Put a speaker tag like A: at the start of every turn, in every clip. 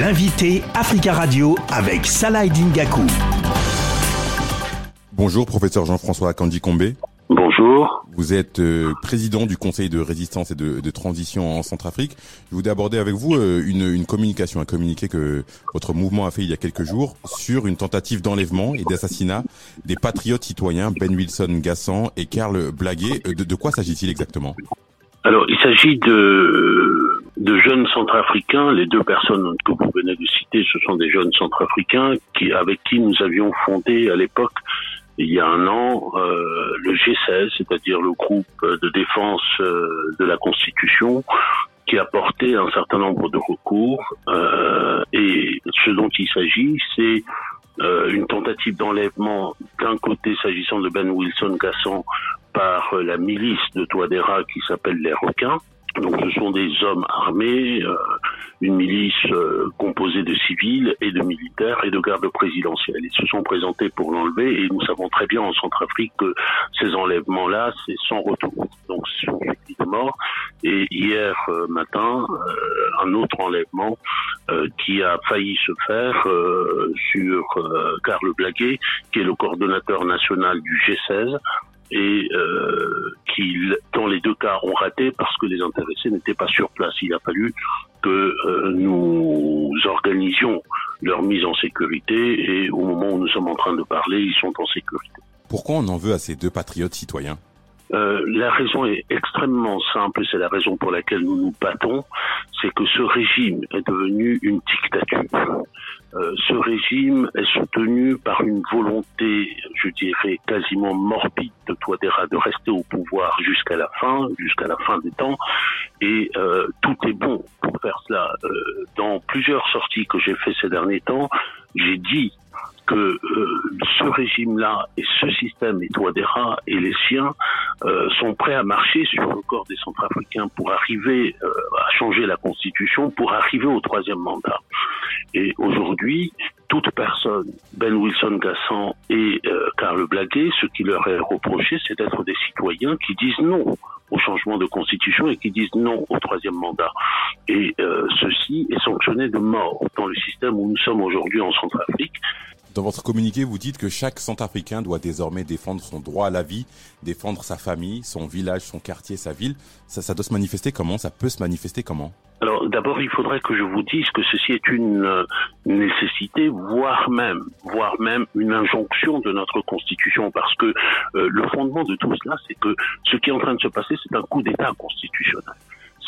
A: L'invité Africa Radio avec Salah Dingaku.
B: Bonjour, professeur Jean-François Kandi Combé.
C: Bonjour.
B: Vous êtes euh, président du Conseil de résistance et de, de, transition en Centrafrique. Je voudrais aborder avec vous euh, une, une, communication, un communiqué que votre mouvement a fait il y a quelques jours sur une tentative d'enlèvement et d'assassinat des patriotes citoyens Ben Wilson Gassan et Karl Blaguet. Euh, de, de quoi s'agit-il exactement?
C: Alors, il s'agit de, de jeunes centrafricains. Les deux personnes que vous venez de citer, ce sont des jeunes centrafricains qui, avec qui nous avions fondé à l'époque il y a un an euh, le G16, c'est-à-dire le groupe de défense euh, de la Constitution, qui a porté un certain nombre de recours. Euh, et ce dont il s'agit, c'est une tentative d'enlèvement d'un côté s'agissant de Ben Wilson Gasson par la milice de Touadéra qui s'appelle les Requins, donc ce sont des hommes armés, euh, une milice euh, composée de civils et de militaires et de gardes présidentiels. Ils se sont présentés pour l'enlever et nous savons très bien en Centrafrique que ces enlèvements-là, c'est sans retour. Donc ce. Et hier euh, matin, un autre enlèvement qui a failli se faire sur Karl Blaguet, qui est le coordonnateur national du G16, et euh, qui, dans les deux cas, ont raté parce que les intéressés n'étaient pas sur place. Il a fallu que euh, nous organisions leur mise en sécurité et au moment où nous sommes en train de parler, ils sont en sécurité.
B: Pourquoi on en veut à ces deux patriotes citoyens?
C: Euh, la raison est extrêmement simple, c'est la raison pour laquelle nous nous battons, c'est que ce régime est devenu une dictature. Euh, ce régime est soutenu par une volonté, je dirais, quasiment morbide de Touadéra de rester au pouvoir jusqu'à la fin, jusqu'à la fin des temps, et euh, tout est bon pour faire cela. Euh, dans plusieurs sorties que j'ai fait ces derniers temps, j'ai dit que euh, ce régime-là et ce système, et Touadéra et les siens, euh, sont prêts à marcher sur le corps des Centrafricains pour arriver euh, à changer la Constitution, pour arriver au troisième mandat. Et aujourd'hui, toute personne, Ben Wilson Gassan et euh, Karl Blaguet, ce qui leur est reproché, c'est d'être des citoyens qui disent non au changement de constitution et qui disent non au troisième mandat. Et euh, ceci est sanctionné de mort dans le système où nous sommes aujourd'hui en Centrafrique.
B: Dans votre communiqué, vous dites que chaque Centrafricain doit désormais défendre son droit à la vie, défendre sa famille, son village, son quartier, sa ville. Ça, doit se manifester comment? Ça peut se manifester comment?
C: Alors d'abord, il faudrait que je vous dise que ceci est une euh, nécessité, voire même, voire même une injonction de notre Constitution, parce que euh, le fondement de tout cela, c'est que ce qui est en train de se passer, c'est un coup d'État constitutionnel.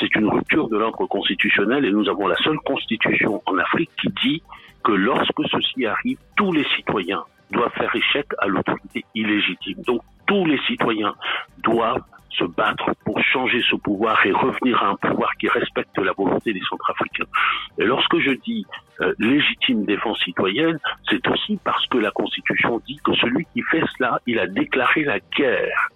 C: C'est une rupture de l'ordre constitutionnel et nous avons la seule constitution en Afrique qui dit que lorsque ceci arrive, tous les citoyens doivent faire échec à l'autorité illégitime. Donc tous les citoyens doivent se battre pour changer ce pouvoir et revenir à un pouvoir qui respecte la volonté des Centrafricains. Et lorsque je dis euh, légitime défense citoyenne, c'est aussi parce que la Constitution dit que celui qui fait cela, il a déclaré la guerre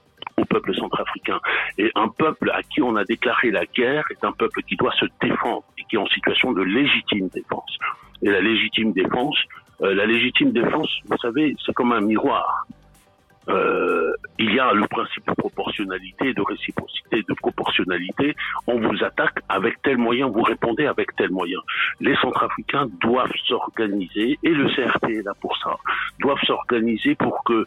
C: peuple centrafricain. Et un peuple à qui on a déclaré la guerre est un peuple qui doit se défendre et qui est en situation de légitime défense. Et la légitime défense, euh, la légitime défense, vous savez, c'est comme un miroir. Euh, il y a le principe de proportionnalité, de réciprocité, de proportionnalité. On vous attaque avec tel moyen, vous répondez avec tel moyen. Les Centrafricains doivent s'organiser, et le CRT est là pour ça, doivent s'organiser pour que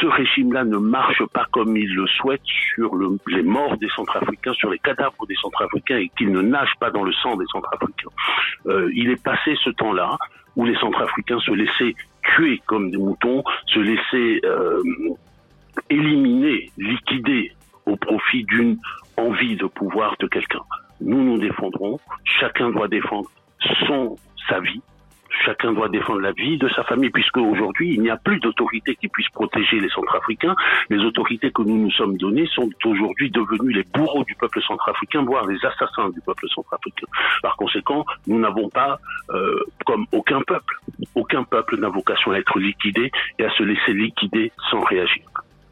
C: ce régime-là ne marche pas comme il le souhaite sur le, les morts des Centrafricains, sur les cadavres des Centrafricains et qu'il ne nage pas dans le sang des Centrafricains. Euh, il est passé ce temps-là où les Centrafricains se laissaient tuer comme des moutons, se laissaient euh, éliminer, liquider au profit d'une envie de pouvoir de quelqu'un. Nous nous défendrons, chacun doit défendre son sa vie, chacun doit défendre la vie de sa famille, puisque aujourd'hui, il n'y a plus d'autorité qui puisse protéger les Centrafricains. Les autorités que nous nous sommes données sont aujourd'hui devenues les bourreaux du peuple centrafricain, voire les assassins du peuple centrafricain. Par conséquent, nous n'avons pas, euh, comme aucun peuple, aucun peuple n'a vocation à être liquidé et à se laisser liquider sans réagir.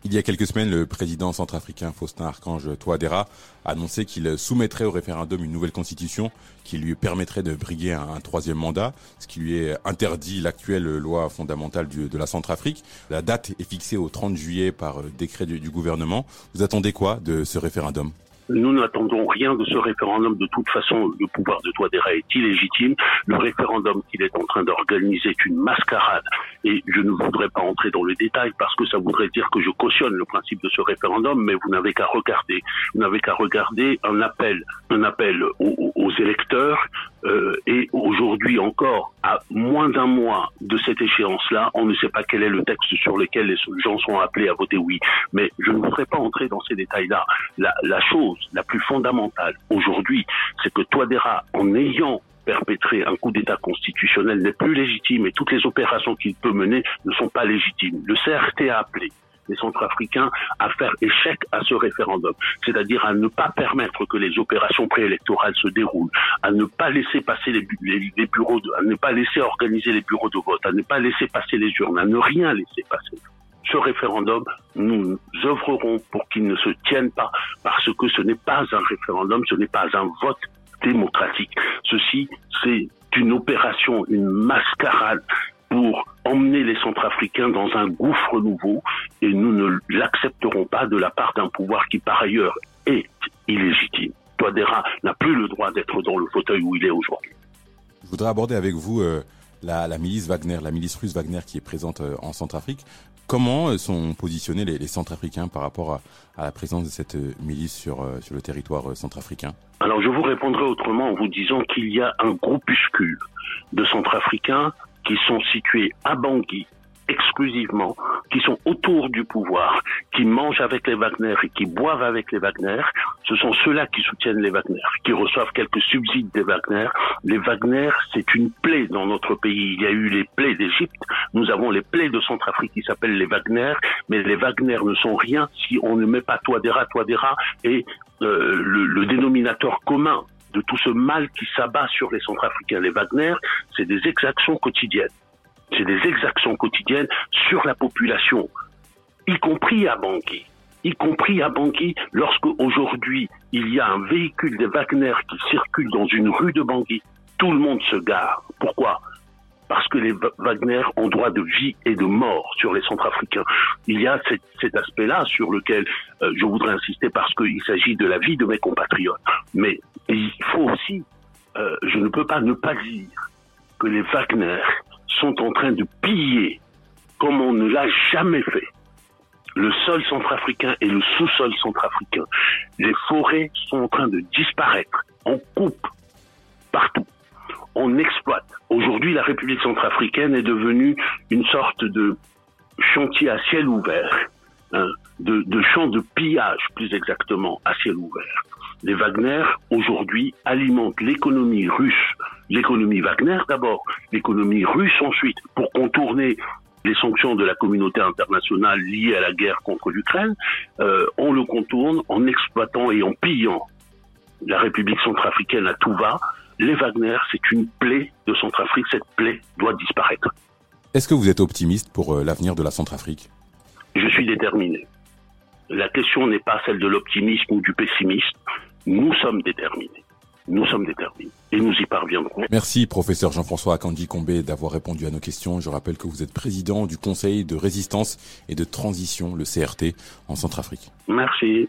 B: Il y a quelques semaines, le président centrafricain Faustin Archange Touadéra a annoncé qu'il soumettrait au référendum une nouvelle constitution qui lui permettrait de briguer un, troisième mandat, ce qui lui est interdit l'actuelle loi fondamentale de la Centrafrique. La date est fixée au 30 juillet par décret du, du gouvernement. Vous attendez quoi de ce référendum?
C: Nous n'attendons rien de ce référendum. De toute façon, le pouvoir de Touadéra est illégitime. Le référendum qu'il est en train d'organiser est une mascarade. Et je ne voudrais pas entrer dans le détail parce que ça voudrait dire que je cautionne le principe de ce référendum, mais vous n'avez qu'à regarder. Vous n'avez qu'à regarder un appel, un appel aux, aux électeurs. Euh, et aujourd'hui encore, à moins d'un mois de cette échéance-là, on ne sait pas quel est le texte sur lequel les gens sont appelés à voter oui. Mais je ne voudrais pas entrer dans ces détails-là. La, la chose la plus fondamentale aujourd'hui, c'est que Toadera, en ayant perpétré un coup d'État constitutionnel n'est plus légitime et toutes les opérations qu'il peut mener ne sont pas légitimes. Le CRT a appelé les Centrafricains à faire échec à ce référendum, c'est-à-dire à ne pas permettre que les opérations préélectorales se déroulent, à ne pas laisser passer les, bureaux, à ne pas laisser organiser les bureaux de vote, à ne pas laisser passer les urnes, à ne rien laisser passer. Ce référendum, nous œuvrerons pour qu'il ne se tienne pas parce que ce n'est pas un référendum, ce n'est pas un vote démocratique. Ceci, c'est une opération, une mascarade pour emmener les Centrafricains dans un gouffre nouveau et nous ne l'accepterons pas de la part d'un pouvoir qui par ailleurs est illégitime. Touadéra n'a plus le droit d'être dans le fauteuil où il est aujourd'hui.
B: Je voudrais aborder avec vous euh, la, la, milice Wagner, la milice russe Wagner qui est présente euh, en Centrafrique. Comment euh, sont positionnés les, les Centrafricains par rapport à, à, la présence de cette milice sur, sur le territoire centrafricain?
C: Alors je vous répondrai autrement en vous disant qu'il y a un groupuscule de Centrafricains qui sont situés à Bangui, exclusivement, qui sont autour du pouvoir, qui mangent avec les Wagner et qui boivent avec les Wagner, ce sont ceux-là qui soutiennent les Wagner, qui reçoivent quelques subsides des Wagner. Les Wagner, c'est une plaie dans notre pays. Il y a eu les plaies d'Égypte, nous avons les plaies de Centrafrique qui s'appellent les Wagner, mais les Wagner ne sont rien si on ne met pas Touadéra, Touadéra et euh, le dénominateur commun de tout ce mal qui s'abat sur les Centrafricains. Les Wagner, c'est des exactions quotidiennes c'est des exactions quotidiennes sur la population, y compris à Bangui. Y compris à Bangui, lorsque aujourd'hui il y a un véhicule des Wagner qui circule dans une rue de Bangui, tout le monde se gare. Pourquoi? Parce que les Wagner ont droit de vie et de mort sur les Centrafricains. Il y a cet, cet aspect-là sur lequel euh, je voudrais insister parce qu'il s'agit de la vie de mes compatriotes. Mais il faut aussi, euh, je ne peux pas ne pas dire que les Wagner sont en train de piller, comme on ne l'a jamais fait, le sol centrafricain et le sous-sol centrafricain. Les forêts sont en train de disparaître. On coupe partout. On exploite. Aujourd'hui, la République centrafricaine est devenue une sorte de chantier à ciel ouvert, hein, de, de champ de pillage, plus exactement, à ciel ouvert. Les Wagner, aujourd'hui, alimentent l'économie russe l'économie Wagner d'abord, l'économie russe ensuite, pour contourner les sanctions de la communauté internationale liées à la guerre contre l'Ukraine, euh, on le contourne en exploitant et en pillant la République centrafricaine à tout va. Les Wagner, c'est une plaie de Centrafrique, cette plaie doit disparaître.
B: Est-ce que vous êtes optimiste pour euh, l'avenir de la Centrafrique?
C: Je suis déterminé. La question n'est pas celle de l'optimisme ou du pessimisme. Nous sommes déterminés. Nous sommes déterminés et nous y parviendrons.
B: Merci professeur Jean-François Akandi Combé d'avoir répondu à nos questions. Je rappelle que vous êtes président du Conseil de résistance et de transition, le CRT, en Centrafrique.
C: Merci.